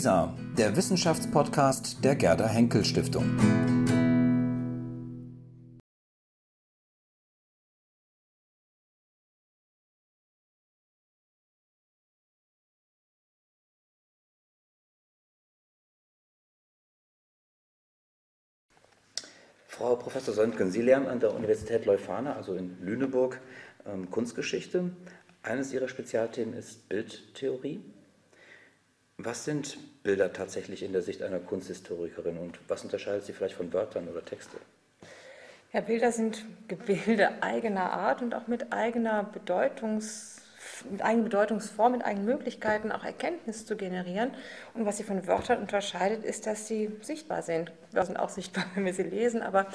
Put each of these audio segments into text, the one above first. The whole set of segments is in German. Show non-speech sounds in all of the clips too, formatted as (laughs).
WISA, der Wissenschaftspodcast der Gerda Henkel Stiftung. Frau Professor Söntgen, Sie lernen an der Universität Leuphana, also in Lüneburg, ähm, Kunstgeschichte. Eines Ihrer Spezialthemen ist Bildtheorie. Was sind Bilder tatsächlich in der Sicht einer Kunsthistorikerin und was unterscheidet sie vielleicht von Wörtern oder Texte? Ja, Bilder sind Gebilde eigener Art und auch mit eigener Bedeutungs mit eigenen Bedeutungsform, mit eigenen Möglichkeiten auch Erkenntnis zu generieren. Und was sie von Wörtern unterscheidet, ist, dass sie sichtbar sind. Wir sind auch sichtbar, (laughs) wenn wir sie lesen, aber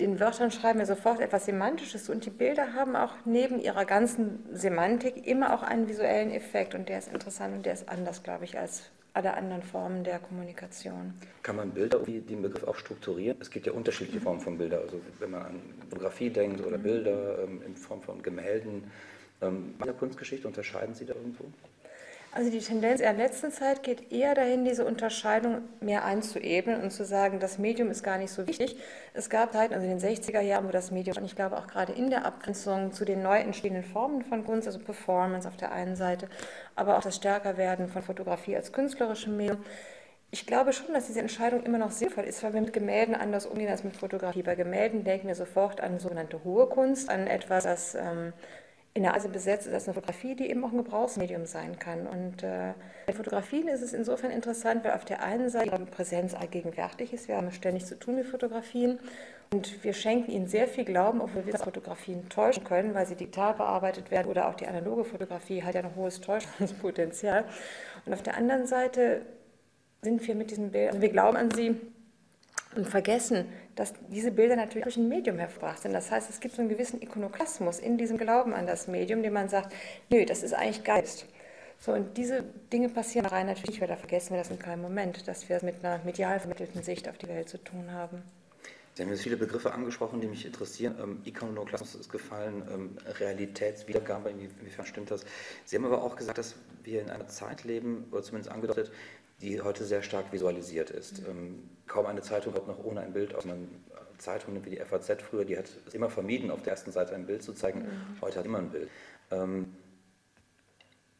den Wörtern schreiben wir sofort etwas Semantisches und die Bilder haben auch neben ihrer ganzen Semantik immer auch einen visuellen Effekt und der ist interessant und der ist anders, glaube ich, als alle anderen Formen der Kommunikation. Kann man Bilder, wie den Begriff auch strukturieren? Es gibt ja unterschiedliche Formen von Bildern. Also wenn man an Fotografie denkt oder mhm. Bilder ähm, in Form von Gemälden. Ähm, in der Kunstgeschichte unterscheiden Sie da irgendwo? Also die Tendenz in der letzten Zeit geht eher dahin, diese Unterscheidung mehr einzuebnen und zu sagen, das Medium ist gar nicht so wichtig. Es gab Zeiten, also in den 60er Jahren, wo das Medium, und ich glaube auch gerade in der Abgrenzung zu den neu entstehenden Formen von Kunst, also Performance auf der einen Seite, aber auch das Stärkerwerden von Fotografie als künstlerischem Medium, ich glaube schon, dass diese Entscheidung immer noch sinnvoll ist, weil wir mit Gemälden anders umgehen als mit Fotografie. Bei Gemälden denken wir sofort an sogenannte hohe Kunst, an etwas, das ähm, in der Asien besetzt ist als eine Fotografie, die eben auch ein Gebrauchsmedium sein kann. Und äh, bei Fotografien ist es insofern interessant, weil auf der einen Seite ihre Präsenz allgegenwärtig ist. Wir haben ständig zu tun mit Fotografien und wir schenken ihnen sehr viel Glauben, obwohl wir Fotografien täuschen können, weil sie digital bearbeitet werden oder auch die analoge Fotografie hat ja ein hohes Täuschungspotenzial. Und auf der anderen Seite sind wir mit diesen Bildern, also wir glauben an sie und vergessen, dass diese Bilder natürlich durch ein Medium hervorgebracht sind. Das heißt, es gibt so einen gewissen Ikonoklasmus in diesem Glauben an das Medium, den man sagt, nö, das ist eigentlich Geist. So, und diese Dinge passieren rein natürlich nicht, weil da vergessen wir das in keinem Moment, dass wir es mit einer medial vermittelten Sicht auf die Welt zu tun haben. Sie haben jetzt viele Begriffe angesprochen, die mich interessieren. Ähm, Ikonoklasmus ist gefallen, ähm, Realitätswiedergabe, inwiefern stimmt das? Sie haben aber auch gesagt, dass wir in einer Zeit leben, oder zumindest angedeutet, die heute sehr stark visualisiert ist. Mhm. Ähm, kaum eine Zeitung kommt noch ohne ein Bild aus. Man, Zeitungen wie die FAZ früher, die hat es immer vermieden, auf der ersten Seite ein Bild zu zeigen. Mhm. Heute hat immer ein Bild. Ähm,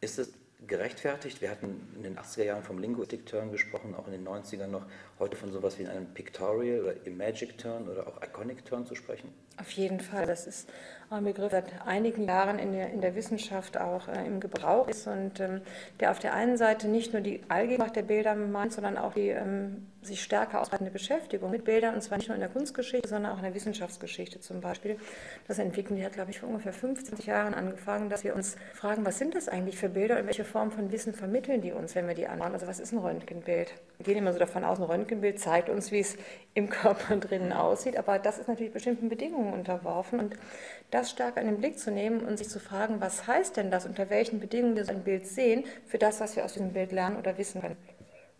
ist es gerechtfertigt? Wir hatten in den 80er Jahren vom Linguistic Turn gesprochen, auch in den 90ern noch, heute von sowas wie einem Pictorial oder Imagic Turn oder auch Iconic Turn zu sprechen? Auf jeden Fall. Das ist ein Begriff, der seit einigen Jahren in der, in der Wissenschaft auch äh, im Gebrauch ist und ähm, der auf der einen Seite nicht nur die Allgegenwart der Bilder meint, sondern auch die ähm, sich stärker ausbreitende Beschäftigung mit Bildern, und zwar nicht nur in der Kunstgeschichte, sondern auch in der Wissenschaftsgeschichte zum Beispiel. Das Entwickeln, die hat, glaube ich, vor ungefähr 50 Jahren angefangen, dass wir uns fragen, was sind das eigentlich für Bilder und welche Form von Wissen vermitteln die uns, wenn wir die anschauen. Also was ist ein Röntgenbild? Wir gehen immer so davon aus, ein Röntgenbild zeigt uns, wie es im Körper (laughs) drinnen aussieht, aber das ist natürlich bestimmten Bedingungen unterworfen und das stark in den Blick zu nehmen und sich zu fragen, was heißt denn das, unter welchen Bedingungen wir so ein Bild sehen, für das, was wir aus diesem Bild lernen oder wissen können.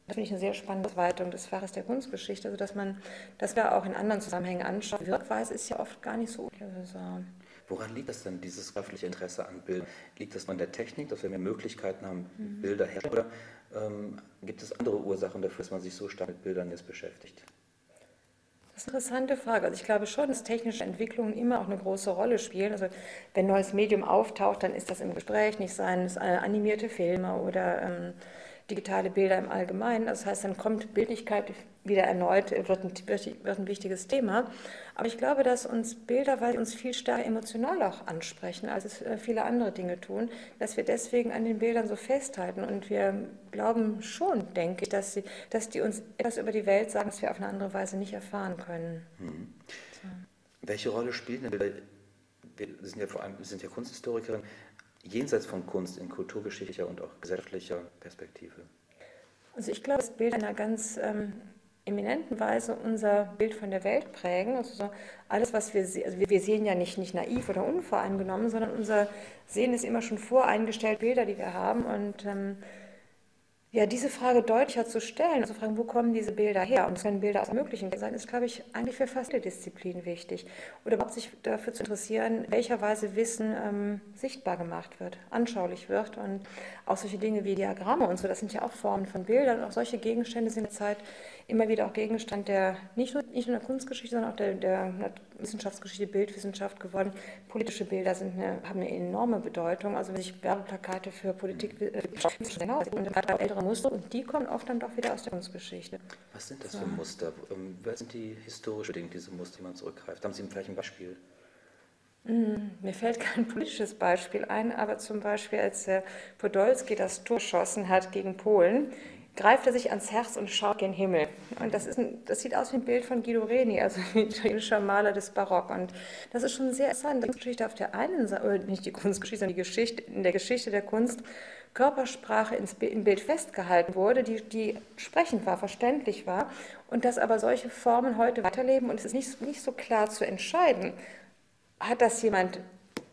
Das finde ich eine sehr spannende Ausweitung des Faches der Kunstgeschichte, also dass man das wir auch in anderen Zusammenhängen anschaut. Wirkweise ist ja oft gar nicht so universal. Woran liegt das denn, dieses öffentliche Interesse an Bildern? Liegt das an der Technik, dass wir mehr Möglichkeiten haben, mhm. Bilder herzustellen? Oder ähm, gibt es andere Ursachen dafür, dass man sich so stark mit Bildern jetzt beschäftigt? Das ist eine interessante Frage. Also ich glaube schon, dass technische Entwicklungen immer auch eine große Rolle spielen. Also wenn ein neues Medium auftaucht, dann ist das im Gespräch nicht sein, es animierte Filme oder ähm, digitale Bilder im Allgemeinen. Das heißt, dann kommt Bildlichkeit wieder erneut, wird ein, wird ein wichtiges Thema. Aber ich glaube, dass uns Bilder, weil sie uns viel stärker emotional auch ansprechen, als es äh, viele andere Dinge tun, dass wir deswegen an den Bildern so festhalten. Und wir glauben schon, denke ich, dass, sie, dass die uns etwas über die Welt sagen, was wir auf eine andere Weise nicht erfahren können. Mhm. So. Welche Rolle spielen denn Bilder? Wir sind ja vor allem sind ja Kunsthistorikerin jenseits von Kunst in kulturgeschichtlicher und auch gesellschaftlicher Perspektive? Also ich glaube, dass Bilder in einer ganz ähm, eminenten Weise unser Bild von der Welt prägen. Also so alles, was wir sehen, also wir, sehen ja nicht, nicht naiv oder unvoreingenommen, sondern unser Sehen ist immer schon voreingestellt, Bilder, die wir haben. Und ähm, Ja, diese Frage deutlicher zu stellen, also fragen, wo kommen diese Bilder her? Und können Bilder aus möglichen sein, ist, glaube ich, eigentlich für fast alle Disziplinen wichtig. Oder überhaupt sich dafür zu interessieren, in welcher Weise Wissen ähm, sichtbar gemacht wird, anschaulich wird. Und auch solche Dinge wie Diagramme und so, das sind ja auch Formen von Bildern. Und auch solche Gegenstände sind in der Zeit immer wieder auch Gegenstand der, nicht nur, nicht nur der Kunstgeschichte, sondern auch der, der Wissenschaftsgeschichte, Bildwissenschaft geworden. Politische Bilder sind eine, haben eine enorme Bedeutung. Also wenn sich Werbeplakate für Politik äh, und gerade ältere Muster und die kommen oft dann doch wieder aus der Kunstgeschichte. Was sind das für Muster? Ähm, was sind die historisch bedingt, diese Muster, die man zurückgreift? Haben Sie vielleicht ein Beispiel? Mm, mir fällt kein politisches Beispiel ein, aber zum Beispiel, als Podolski das Tor geschossen hat gegen Polen, greift er sich ans Herz und schaut gen Himmel. Und das, ist ein, das sieht aus wie ein Bild von Guido Reni, also (laughs) ein italienischer Maler des Barock. Und das ist schon sehr interessant. Die Kunstgeschichte auf der einen Seite, nicht die Kunstgeschichte, sondern die Geschichte, in der Geschichte der Kunst Körpersprache ins, im Bild festgehalten wurde, die, die sprechend war, verständlich war. Und dass aber solche Formen heute weiterleben und es ist nicht, nicht so klar zu entscheiden, hat das jemand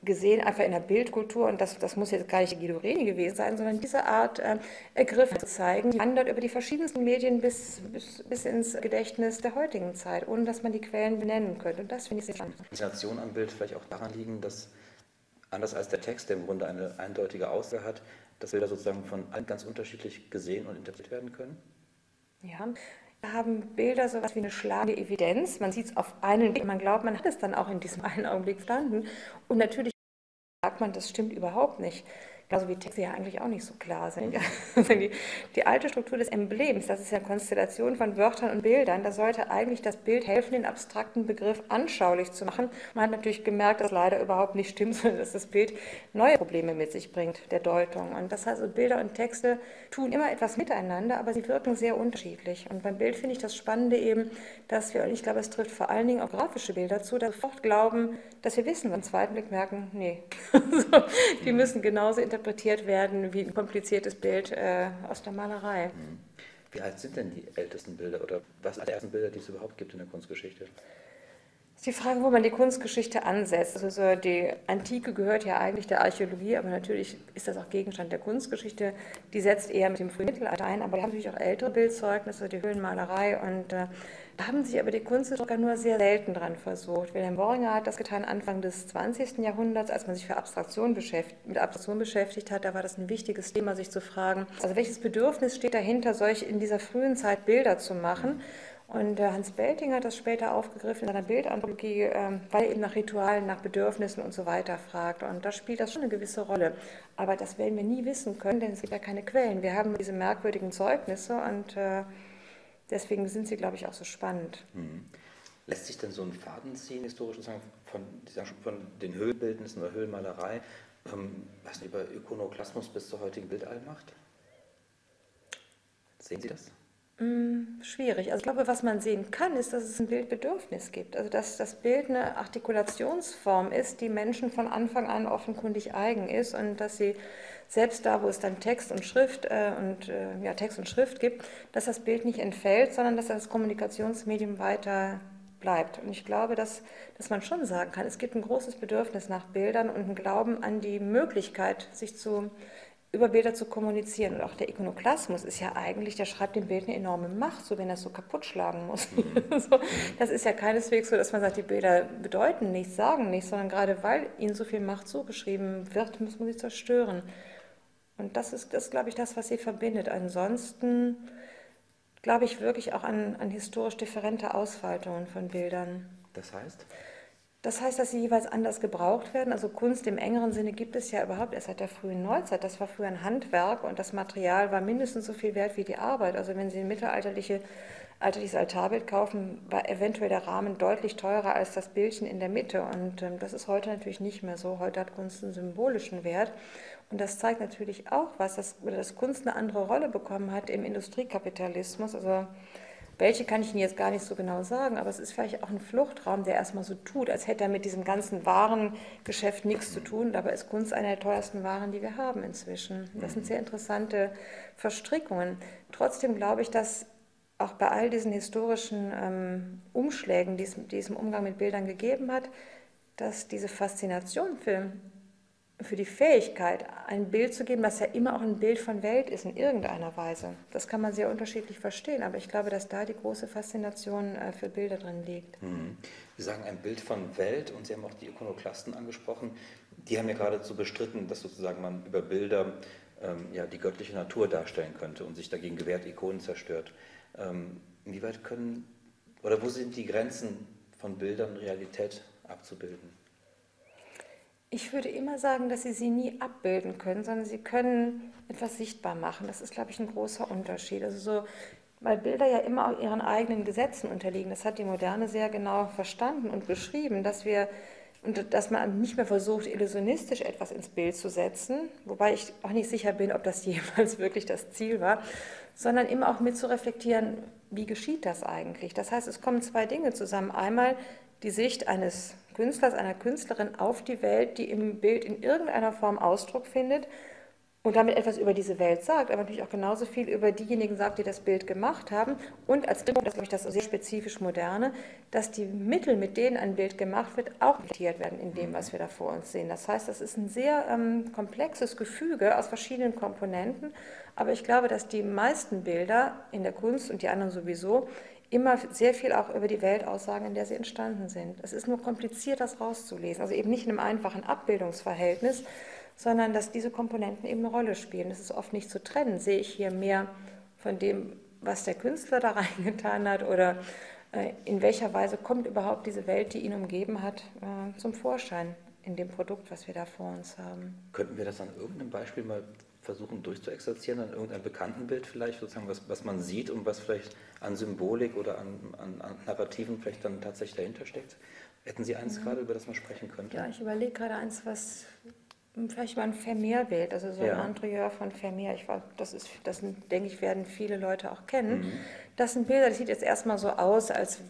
gesehen, einfach in der Bildkultur, und das, das muss jetzt gar nicht Guido Reni gewesen sein, sondern diese Art äh, ergriffen zu zeigen, die wandert über die verschiedensten Medien bis, bis, bis ins Gedächtnis der heutigen Zeit, ohne dass man die Quellen benennen könnte. Und das finde ich sehr spannend. Die Faszination am Bild vielleicht auch daran liegen, dass anders als der Text, der im Grunde eine eindeutige Aussage hat, dass Bilder sozusagen von allen ganz unterschiedlich gesehen und interpretiert werden können? Ja, wir haben Bilder so etwas wie eine schlagende Evidenz. Man sieht es auf einen Blick, man glaubt, man hat es dann auch in diesem einen Augenblick verstanden. Und natürlich sagt man, das stimmt überhaupt nicht. Genauso wie Texte ja eigentlich auch nicht so klar sind. (laughs) Die, die, alte Struktur des Emblems, das ist ja eine Konstellation von Wörtern und Bildern, da sollte eigentlich das Bild helfen, den abstrakten Begriff anschaulich zu machen. Man hat natürlich gemerkt, dass leider überhaupt nicht stimmt, sondern (laughs) dass das Bild neue Probleme mit sich bringt, der Deutung. Und das heißt, Bilder und Texte tun immer etwas miteinander, aber sie wirken sehr unterschiedlich. Und beim Bild finde ich das Spannende eben, dass wir, und ich glaube, es trifft vor allen Dingen auch grafische Bilder zu, dass wir sofort glauben, dass wir wissen, und im zweiten Blick merken, nee, (laughs) die müssen genauso interpretiert werden wie ein kompliziertes Bild äh, aus der Malerei. Mhm. Wie alt sind denn die ältesten Bilder oder was sind die ersten Bilder, die es überhaupt gibt in der Kunstgeschichte? ist die Frage, wo man die Kunstgeschichte ansetzt. Also so die Antike gehört ja eigentlich der Archäologie, aber natürlich ist das auch Gegenstand der Kunstgeschichte. Die setzt eher mit dem frühen Mittelalter ein, aber wir haben natürlich auch ältere Bildzeugnisse, die Höhlenmalerei und äh, da haben sich aber die Kunsthistoriker nur sehr selten dran versucht. Wilhelm Worringer hat das getan Anfang des 20. Jahrhunderts, als man sich für Abstraktion mit Abstraktion beschäftigt hat. Da war das ein wichtiges Thema, sich zu fragen, also welches Bedürfnis steht dahinter, solch in dieser frühen Zeit Bilder zu machen. Und Hans Belting hat das später aufgegriffen in seiner Bildanthropologie, ähm, weil er eben nach Ritualen, nach Bedürfnissen und so weiter fragt. Und da spielt das schon eine gewisse Rolle. Aber das werden wir nie wissen können, denn es gibt ja keine Quellen. Wir haben diese merkwürdigen Zeugnisse und äh, deswegen sind sie, glaube ich, auch so spannend. Mhm. Lässt sich denn so ein Faden ziehen, historisch sozusagen, von, von den Höhlenbildnissen oder Höhlenmalerei, ähm, was über Ikonoklasmus bis zur heutigen Bildallmacht? Sehen Sie das? Mm, schwierig. Also ich glaube, was man sehen kann, ist, dass es ein Bildbedürfnis gibt. Also dass das Bild eine Artikulationsform ist, die Menschen von Anfang an offenkundig eigen ist und dass sie selbst da, wo es dann Text und Schrift äh, und äh, ja, Text und Schrift gibt, dass das Bild nicht entfällt, sondern dass das Kommunikationsmedium weiter bleibt. Und ich glaube, dass, dass man schon sagen kann, es gibt ein großes Bedürfnis nach Bildern und ein Glauben an die Möglichkeit, sich zu über Bilder zu kommunizieren. Und auch der Ikonoklasmus ist ja eigentlich, der schreibt dem Bild eine enorme Macht, so wenn er es so kaputt schlagen muss. Mhm. (laughs) so, das ist ja keineswegs so, dass man sagt, die Bilder bedeuten nichts, sagen nichts, sondern gerade weil ihnen so viel Macht zugeschrieben wird, muss man sie zerstören. Und das ist, das glaube ich, das, was sie verbindet. Ansonsten glaube ich wirklich auch an, an historisch differente Ausfaltungen von Bildern. Das heißt? Das heißt, dass sie jeweils anders gebraucht werden. Also Kunst im engeren Sinne gibt es ja überhaupt erst seit der frühen Neuzeit. Das war früher ein Handwerk und das Material war mindestens so viel wert wie die Arbeit. Also wenn Sie ein mittelalterliche, alterliches Altarbild kaufen, war eventuell der Rahmen deutlich teurer als das Bildchen in der Mitte. Und ähm, das ist heute natürlich nicht mehr so. Heute hat Kunst einen symbolischen Wert. Und das zeigt natürlich auch was, dass, dass Kunst eine andere Rolle bekommen hat im Industriekapitalismus. Also welche kann ich Ihnen jetzt gar nicht so genau sagen, aber es ist vielleicht auch ein Fluchtraum, der erstmal so tut, als hätte er mit diesem ganzen Warengeschäft nichts zu tun. Dabei ist Kunst eine der teuersten Waren, die wir haben inzwischen. Das sind sehr interessante Verstrickungen. Trotzdem glaube ich, dass auch bei all diesen historischen ähm, Umschlägen, die es, die es im Umgang mit Bildern gegeben hat, dass diese Faszination für für die Fähigkeit, ein Bild zu geben, was ja immer auch ein Bild von Welt ist, in irgendeiner Weise. Das kann man sehr unterschiedlich verstehen, aber ich glaube, dass da die große Faszination äh, für Bilder drin liegt. Mhm. Sie sagen ein Bild von Welt und Sie haben auch die Ikonoklasten angesprochen. Die haben ja geradezu bestritten, dass sozusagen man über Bilder ähm, ja, die göttliche Natur darstellen könnte und sich dagegen gewehrt, Ikonen zerstört. Ähm, inwieweit können oder wo sind die Grenzen von Bildern Realität abzubilden? Ich würde immer sagen, dass Sie sie nie abbilden können, sondern Sie können etwas sichtbar machen. Das ist, glaube ich, ein großer Unterschied. Also so, weil Bilder ja immer ihren eigenen Gesetzen unterliegen. Das hat die Moderne sehr genau verstanden und beschrieben, dass wir und dass man nicht mehr versucht, illusionistisch etwas ins Bild zu setzen, wobei ich auch nicht sicher bin, ob das (laughs) jemals wirklich das Ziel war, sondern immer auch mit zu reflektieren, wie geschieht das eigentlich? Das heißt, es kommen zwei Dinge zusammen. Einmal die Sicht eines Künstlers, einer Künstlerin auf die Welt, die im Bild in irgendeiner Form Ausdruck findet und damit etwas über diese Welt sagt, aber natürlich auch genauso viel über diejenigen sagt, die das Bild gemacht haben. Und als drittes, das ich das sehr spezifisch moderne, dass die Mittel, mit denen ein Bild gemacht wird, auch reflektiert werden in dem, was wir da vor uns sehen. Das heißt, das ist ein sehr ähm, komplexes Gefüge aus verschiedenen Komponenten. Aber ich glaube, dass die meisten Bilder in der Kunst und die anderen sowieso immer sehr viel auch über die Welt aussagen, in der sie entstanden sind. Es ist nur kompliziert, das rauszulesen. Also eben nicht in einem einfachen Abbildungsverhältnis, sondern dass diese Komponenten eben eine Rolle spielen. Das ist oft nicht zu trennen. Sehe ich hier mehr von dem, was der Künstler da (laughs) reingetan hat oder äh, in welcher Weise kommt überhaupt diese Welt, die ihn umgeben hat, äh, zum Vorschein in dem Produkt, was wir da vor uns haben. Könnten wir das an irgendeinem Beispiel mal versuchen durchzuexerzieren, an irgendeinem bekannten Bild vielleicht, sozusagen, was, was man sieht und was vielleicht an Symbolik oder an, an, an Narrativen vielleicht dann tatsächlich dahinter steckt? Hätten Sie eins ja. gerade, über das man sprechen könnte? Ja, ich überlege gerade eins, was Vielleicht mal ein Vermeer-Bild, also so ja. ein Interieur von Vermeer. Ich war, das ist, das denke ich, werden viele Leute auch kennen. Mhm. Das sind Bilder, das sieht jetzt erstmal so aus, als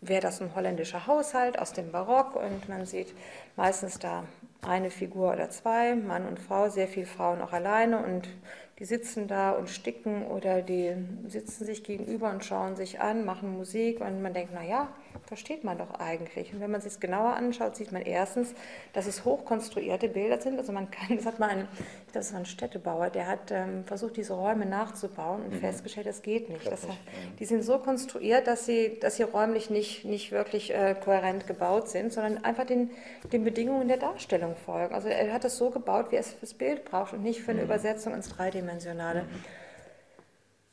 wäre das ein holländischer Haushalt aus dem Barock und man sieht meistens da eine Figur oder zwei, Mann und Frau, sehr viele Frauen auch alleine und die sitzen da und sticken oder die sitzen sich gegenüber und schauen sich an, machen Musik und man denkt, naja, versteht man doch eigentlich. Und wenn man sich es genauer anschaut, sieht man erstens, dass es hochkonstruierte Bilder sind. Also man kann, (laughs) das hat mal ein, das war ein Städtebauer, der hat ähm, versucht, diese Räume nachzubauen und mhm. festgestellt, das geht nicht. Das hat, die sind so konstruiert, dass sie, dass sie räumlich nicht, nicht wirklich äh, kohärent gebaut sind, sondern einfach den, den Bedingungen der Darstellung folgen. Also er hat es so gebaut, wie es fürs Bild braucht und nicht für eine mhm. Übersetzung ins Dreidimensionale dreidimensionale.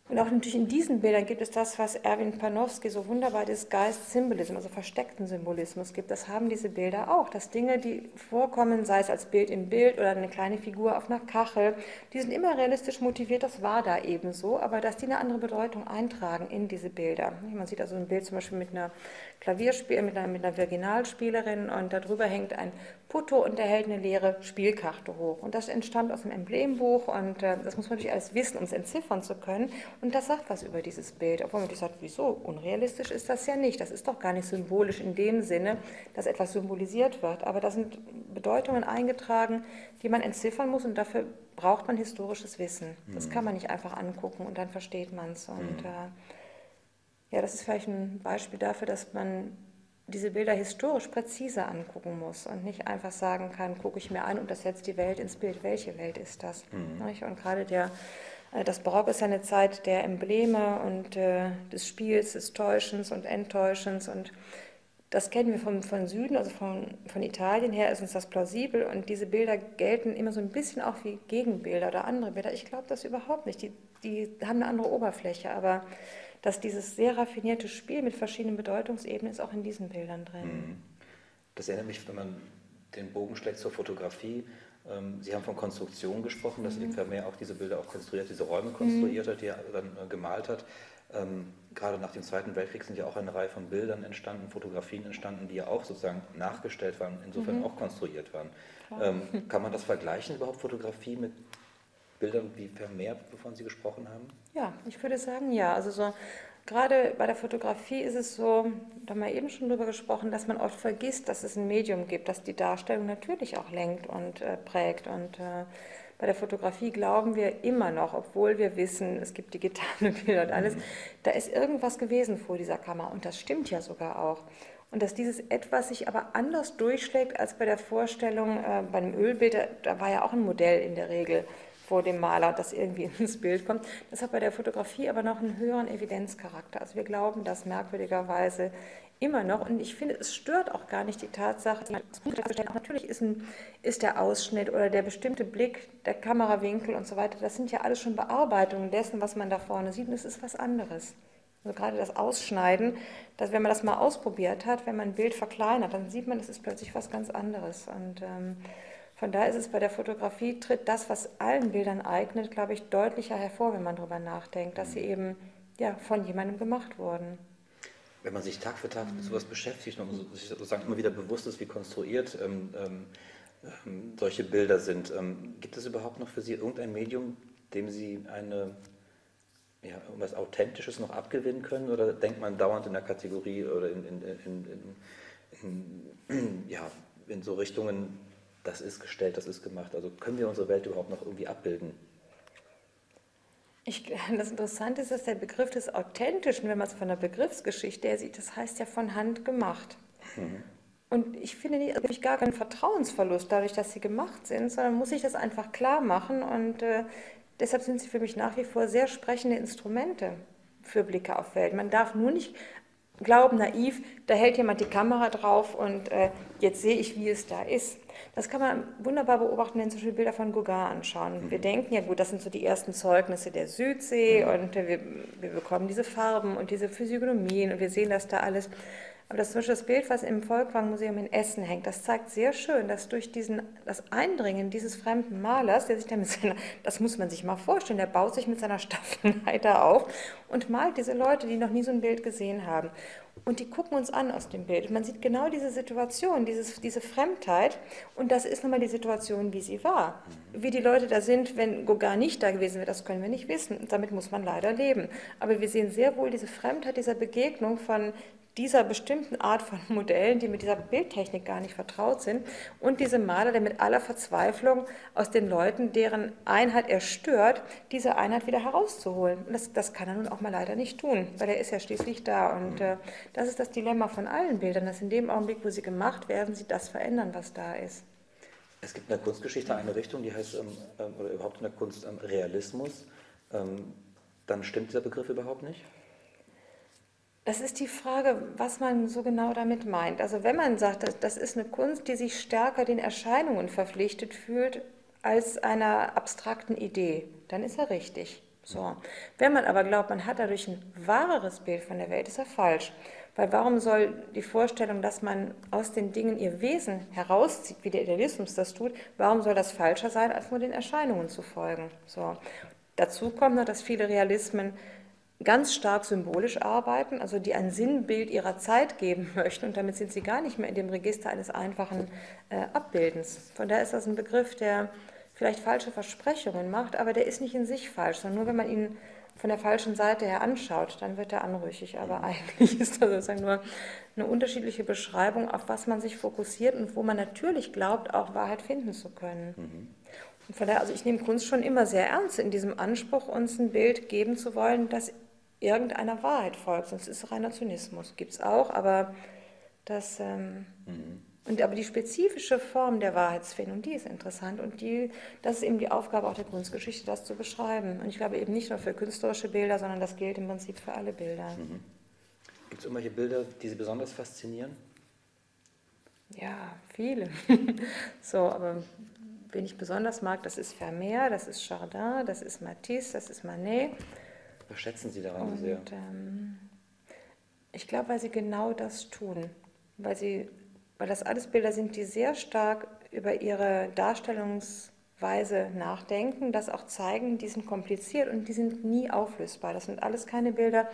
Und auch natürlich in diesen Bildern gibt es das, was Erwin Panofsky so wunderbar des Geist-Symbolismus, also versteckten Symbolismus gibt. Das haben diese Bilder auch, dass Dinge, die vorkommen, sei es als Bild im Bild oder eine kleine Figur auf einer Kachel, die sind immer realistisch motiviert, das war da eben so, aber dass die eine andere Bedeutung eintragen in diese Bilder. Man sieht also ein Bild zum Beispiel mit einer Klavierspiel, mit einer, mit einer Virginalspielerin und darüber hängt ein Putto und der hält eine leere Spielkarte hoch. Und das entstand aus dem Emblembuch und äh, das muss man natürlich alles wissen, um es entziffern zu können. Und das sagt was über dieses Bild. Obwohl man sich sagt, wieso? Unrealistisch ist das ja nicht. Das ist doch gar nicht symbolisch in dem Sinne, dass etwas symbolisiert wird. Aber da sind Bedeutungen eingetragen, die man entziffern muss und dafür braucht man historisches Wissen. Das mhm. kann man nicht einfach angucken und dann versteht man es. Und mhm. äh, ja, das ist vielleicht ein Beispiel dafür, dass man diese Bilder historisch präzise angucken muss und nicht einfach sagen kann, gucke ich mir an und das setzt die Welt ins Bild. Welche Welt ist das? Mhm. Und gerade der, äh, das Barock ist ja eine Zeit der Embleme und äh, des Spiels, des Täuschens und Enttäuschens und das kennen wir vom, von Süden, also von, von Italien her ist uns das plausibel und diese Bilder gelten immer so ein bisschen auch wie Gegenbilder oder andere Bilder. Ich glaube das überhaupt nicht. Die, die haben eine andere Oberfläche, aber dass dieses sehr raffinierte Spiel mit verschiedenen Bedeutungsebenen ist auch in diesen Bildern drin. Mhm. Das erinnert mich, wenn man den Bogen schlägt zur Fotografie. Ähm, Sie haben von Konstruktion gesprochen, dass mhm. Vermeer auch diese Bilder auch konstruiert, diese Räume konstruiert mhm. hat, die er dann äh, gemalt hat. Ähm, gerade nach dem Zweiten Weltkrieg sind ja auch eine Reihe von Bildern entstanden, Fotografien entstanden, die ja auch sozusagen nachgestellt waren, insofern mhm. auch konstruiert waren. Ähm, kann man das vergleichen überhaupt, Fotografie mit Bildern wie Vermeer, wovon Sie gesprochen haben? Ja, ich würde sagen ja. Also so gerade bei der Fotografie ist es so, da haben wir eben schon drüber gesprochen, dass man oft vergisst, dass es ein Medium gibt, das die Darstellung natürlich auch lenkt und äh, prägt. Und äh, bei der Fotografie glauben wir immer noch, obwohl wir wissen, es gibt digitale (laughs) Bilder und alles, mhm. da ist irgendwas gewesen vor dieser Kamera. Und das stimmt ja sogar auch. Und dass dieses etwas sich aber anders durchschlägt als bei der Vorstellung, äh, bei einem Ölbild, da, da war ja auch ein Modell in der Regel vor dem Maler, das irgendwie (laughs) ins Bild kommt. Das hat bei der Fotografie aber noch einen höheren Evidenzcharakter. Also wir glauben das merkwürdigerweise immer noch. Und ich finde, es stört auch gar nicht die Tatsache, natürlich ist, ein, ist der Ausschnitt oder der bestimmte Blick, der Kamerawinkel und so weiter, das sind ja alles schon Bearbeitungen dessen, was man da vorne sieht. Und es ist was anderes. Also gerade das Ausschneiden, dass wenn man das mal ausprobiert hat, wenn man ein Bild verkleinert, dann sieht man, es ist plötzlich was ganz anderes. Und ähm, von daher ist es bei der Fotografie, tritt das, was allen Bildern eignet, glaube ich, deutlicher hervor, wenn man darüber nachdenkt, dass sie eben ja, von jemandem gemacht wurden. Wenn man sich Tag für Tag mit sowas beschäftigt und sich sozusagen immer wieder bewusst ist, wie konstruiert ähm, ähm, ähm, solche Bilder sind, ähm, gibt es überhaupt noch für Sie irgendein Medium, dem Sie eine ja, irgendwas Authentisches noch abgewinnen können? Oder denkt man dauernd in der Kategorie oder in, in, in, in ja, in so Richtungen, das ist gestellt, das ist gemacht. Also können wir unsere Welt überhaupt noch irgendwie abbilden? Ich, das Interessante ist, dass der Begriff des Authentischen, wenn man es von der Begriffsgeschichte her sieht, das heißt ja von Hand gemacht. Mhm. Und ich finde, habe ich gar keinen Vertrauensverlust dadurch, dass sie gemacht sind, sondern muss ich das einfach klar machen. Und äh, deshalb sind sie für mich nach wie vor sehr sprechende Instrumente für Blicke auf Welt. Man darf nur nicht glauben, naiv, da hält jemand die Kamera drauf und äh, jetzt sehe ich, wie es da ist. Das kann man wunderbar beobachten, wenn zum Beispiel Bilder von Gauguin anschauen. Wir denken ja, gut, das sind so die ersten Zeugnisse der Südsee und wir, wir bekommen diese Farben und diese Physiognomien und wir sehen das da alles. Aber das, zum Beispiel das Bild, was im Volkwang-Museum in Essen hängt, das zeigt sehr schön, dass durch diesen, das Eindringen dieses fremden Malers, der sich da mit seiner, das muss man sich mal vorstellen, der baut sich mit seiner Staffelleiter (laughs) auf und malt diese Leute, die noch nie so ein Bild gesehen haben. Und die gucken uns an aus dem Bild. Man sieht genau diese Situation, dieses, diese Fremdheit. Und das ist nun mal die Situation, wie sie war. Wie die Leute da sind, wenn Gauguin nicht da gewesen wäre, das können wir nicht wissen. Damit muss man leider leben. Aber wir sehen sehr wohl diese Fremdheit dieser Begegnung von dieser bestimmten Art von (laughs) Modellen, die mit dieser Bildtechnik gar nicht vertraut sind, und diese Maler, der mit aller Verzweiflung aus den Leuten, deren Einheit er stört, diese Einheit wieder herauszuholen. Und das, das kann er nun auch mal leider nicht tun, weil er ist ja schließlich da. Und äh, das ist das Dilemma von allen Bildern, dass in dem Augenblick, wo sie gemacht werden, sie das verändern, was da ist. Es gibt in der Kunstgeschichte eine Richtung, die heißt, ähm, ähm oder überhaupt in der Kunst ähm, Realismus. Ähm, dann stimmt dieser Begriff überhaupt nicht? Das ist die Frage, was man so genau damit meint. Also wenn man sagt, das ist eine Kunst, die sich stärker den Erscheinungen verpflichtet fühlt als einer abstrakten Idee, dann ist er richtig. So. Wenn man aber glaubt, man hat dadurch ein wahreres Bild von der Welt, ist er falsch. Weil warum soll die Vorstellung, dass man aus den Dingen ihr Wesen herauszieht, wie der Idealismus das tut, warum soll das falscher sein, als nur den Erscheinungen zu folgen? So. Dazu kommt noch, dass viele Realismen ganz stark symbolisch arbeiten, also die ein Sinnbild ihrer Zeit geben (laughs) möchten und damit sind sie gar nicht mehr in dem Register eines einfachen äh, Abbildens. Von daher ist das ein Begriff, der vielleicht falsche Versprechungen macht, aber der ist nicht in sich falsch, sondern nur wenn man ihn von der falschen Seite her anschaut, dann wird er anrüchig. Aber eigentlich (laughs) ist das sozusagen nur eine unterschiedliche Beschreibung, auf was man sich fokussiert und wo man natürlich glaubt, auch Wahrheit finden zu können. Mhm. Und von daher, also ich nehme Kunst schon immer sehr ernst in diesem Anspruch, uns ein Bild geben zu wollen, das irgendeiner Wahrheit folgt, sonst ist es reiner Zynismus. Gibt es auch, aber das. Ähm, mhm. Und aber die spezifische Form der Wahrheitsfindung, die ist interessant und die, das ist eben die Aufgabe auch der Kunstgeschichte, das zu beschreiben. Und ich glaube eben nicht nur für künstlerische Bilder, sondern das gilt im Prinzip für alle Bilder. Mhm. Gibt es irgendwelche Bilder, die Sie besonders faszinieren? Ja, viele. (laughs) so, aber wen ich besonders mag, das ist Vermeer, das ist Chardin, das ist Matisse, das ist Manet. Was schätzen Sie daran und, sehr? Ähm, ich glaube, weil sie genau das tun. Weil, sie, weil das alles Bilder sind, die sehr stark über ihre Darstellungsweise nachdenken, das auch zeigen, die sind kompliziert und die sind nie auflösbar. Das sind alles keine Bilder,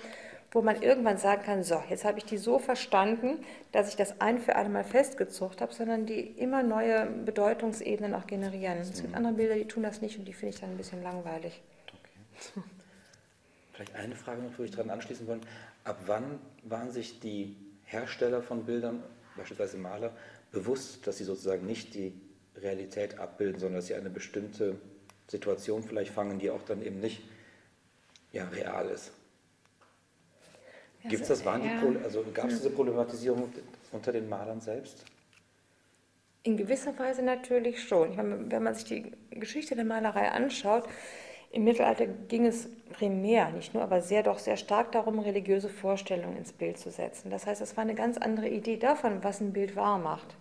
wo man irgendwann sagen kann, so, jetzt habe ich die so verstanden, dass ich das ein für alle Mal festgezogen habe, sondern die immer neue Bedeutungsebenen auch generieren. Es gibt mhm. andere Bilder, die tun das nicht und die finde ich dann ein bisschen langweilig. Okay. (laughs) Vielleicht eine Frage noch, würde ich daran anschließen wollen. Ab wann waren sich die Hersteller von Bildern, beispielsweise Maler, bewusst, dass sie sozusagen nicht die Realität abbilden, sondern dass sie eine bestimmte Situation vielleicht fangen, die auch dann eben nicht ja, real ist? Gibt es das? Waren ja. die also gab es diese Problematisierung? unter den Malern selbst? In gewisser Weise natürlich schon. Meine, wenn man sich die Geschichte der Malerei anschaut, im Mittelalter ging es primär, nicht nur, aber sehr doch sehr stark darum, religiöse Vorstellungen ins Bild zu setzen. Das heißt, es war eine ganz andere Idee davon, was ein Bild wahr macht.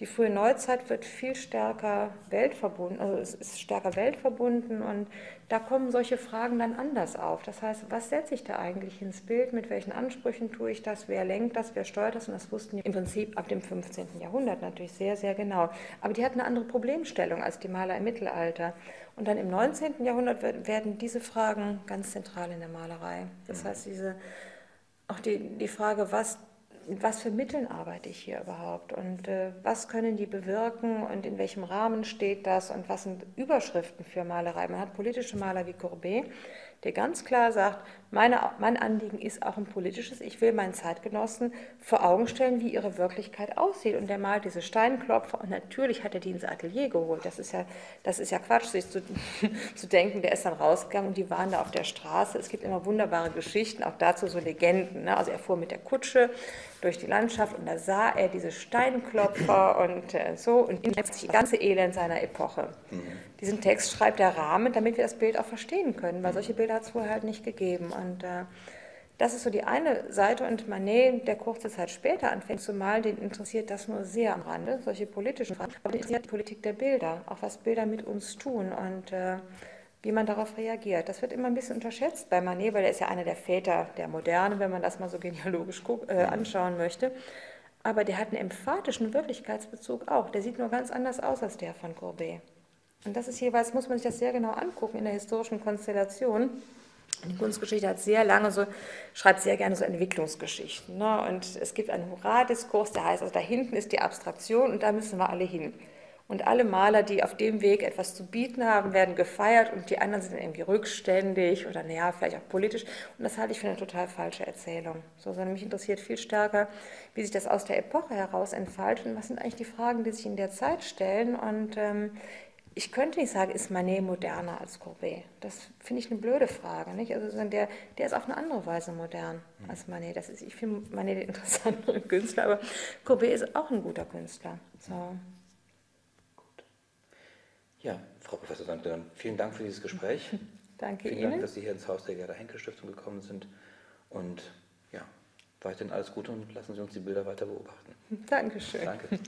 Die frühe Neuzeit wird viel stärker weltverbunden, also es ist stärker weltverbunden und da kommen solche Fragen dann anders auf. Das heißt, was setze ich da eigentlich ins Bild, mit welchen Ansprüchen tue ich das, wer lenkt das, wer steuert das und das wussten die im Prinzip ab dem 15. Jahrhundert natürlich sehr, sehr genau. Aber die hatten eine andere Problemstellung als die Maler im Mittelalter. Und dann im 19. Jahrhundert werden diese Fragen ganz zentral in der Malerei. Das mhm. heißt, diese, auch die, die Frage, was mit was für Mitteln arbeite ich hier überhaupt? Und äh, was können die bewirken? Und in welchem Rahmen steht das? Und was sind Überschriften für Malerei. Man hat politische Maler wie Courbet, der ganz klar sagt, meine, mein Anliegen ist auch ein politisches. Ich will meinen Zeitgenossen vor Augen stellen, wie ihre Wirklichkeit aussieht. Und der malt diese Steinklopfer und natürlich hat er die ins Atelier geholt. Das ist ja, das ist ja Quatsch, sich zu, (laughs) zu denken, der ist dann rausgegangen und die waren da auf der Straße. Es gibt immer wunderbare Geschichten, auch dazu so Legenden. Ne? Also er fuhr mit der Kutsche durch die Landschaft und da sah er diese Steinklopfer und äh, so und die ganze Elend seiner Epoche. Mhm. Diesen Text schreibt der Rahmen, damit wir das Bild auch verstehen können, weil solche Bilder hat es vorher halt nicht gegeben. Und äh, das ist so die eine Seite. Und Manet, der kurze Zeit später anfängt zu malen, den interessiert das nur sehr am Rande, solche politischen Fragen. Aber interessiert die Politik der Bilder, auch was Bilder mit uns tun und äh, wie man darauf reagiert. Das wird immer ein bisschen unterschätzt bei Manet, weil er ist ja einer der Väter der Moderne, wenn man das mal so genealogisch äh, anschauen möchte. Aber der hat einen emphatischen Wirklichkeitsbezug auch. Der sieht nur ganz anders aus als der von Courbet. Und das ist jeweils, muss man sich das sehr genau angucken in der historischen Konstellation. Die Kunstgeschichte hat sehr lange so, schreibt sehr gerne so Entwicklungsgeschichten. Ne? Und es gibt einen Hurra-Diskurs, der heißt, also da hinten ist die Abstraktion und da müssen wir alle hin. Und alle Maler, die auf dem Weg etwas zu bieten haben, werden gefeiert und die anderen sind irgendwie rückständig oder naja, vielleicht auch politisch. Und das halte ich für eine total falsche Erzählung. So, sondern mich interessiert viel stärker, wie sich das aus der Epoche heraus entfaltet und was sind eigentlich die Fragen, die sich in der Zeit stellen. Und ähm, ich könnte nicht sagen, ist Manet moderner als Courbet? Das finde ich eine blöde Frage. Nicht? Also der, der ist auf eine andere Weise modern mhm. als Manet. Das ist, ich finde Manet der interessantere (laughs) Künstler, aber Courbet ist auch ein guter Künstler. So. Gut. Ja, Frau Professor Sandler, vielen Dank für dieses Gespräch. (laughs) Danke vielen Ihnen. Dank, dass Sie hier ins Haus der Gerda Henkel Stiftung gekommen sind. Und ja, weiterhin alles Gute und lassen Sie uns die Bilder weiter beobachten. Dankeschön. Danke.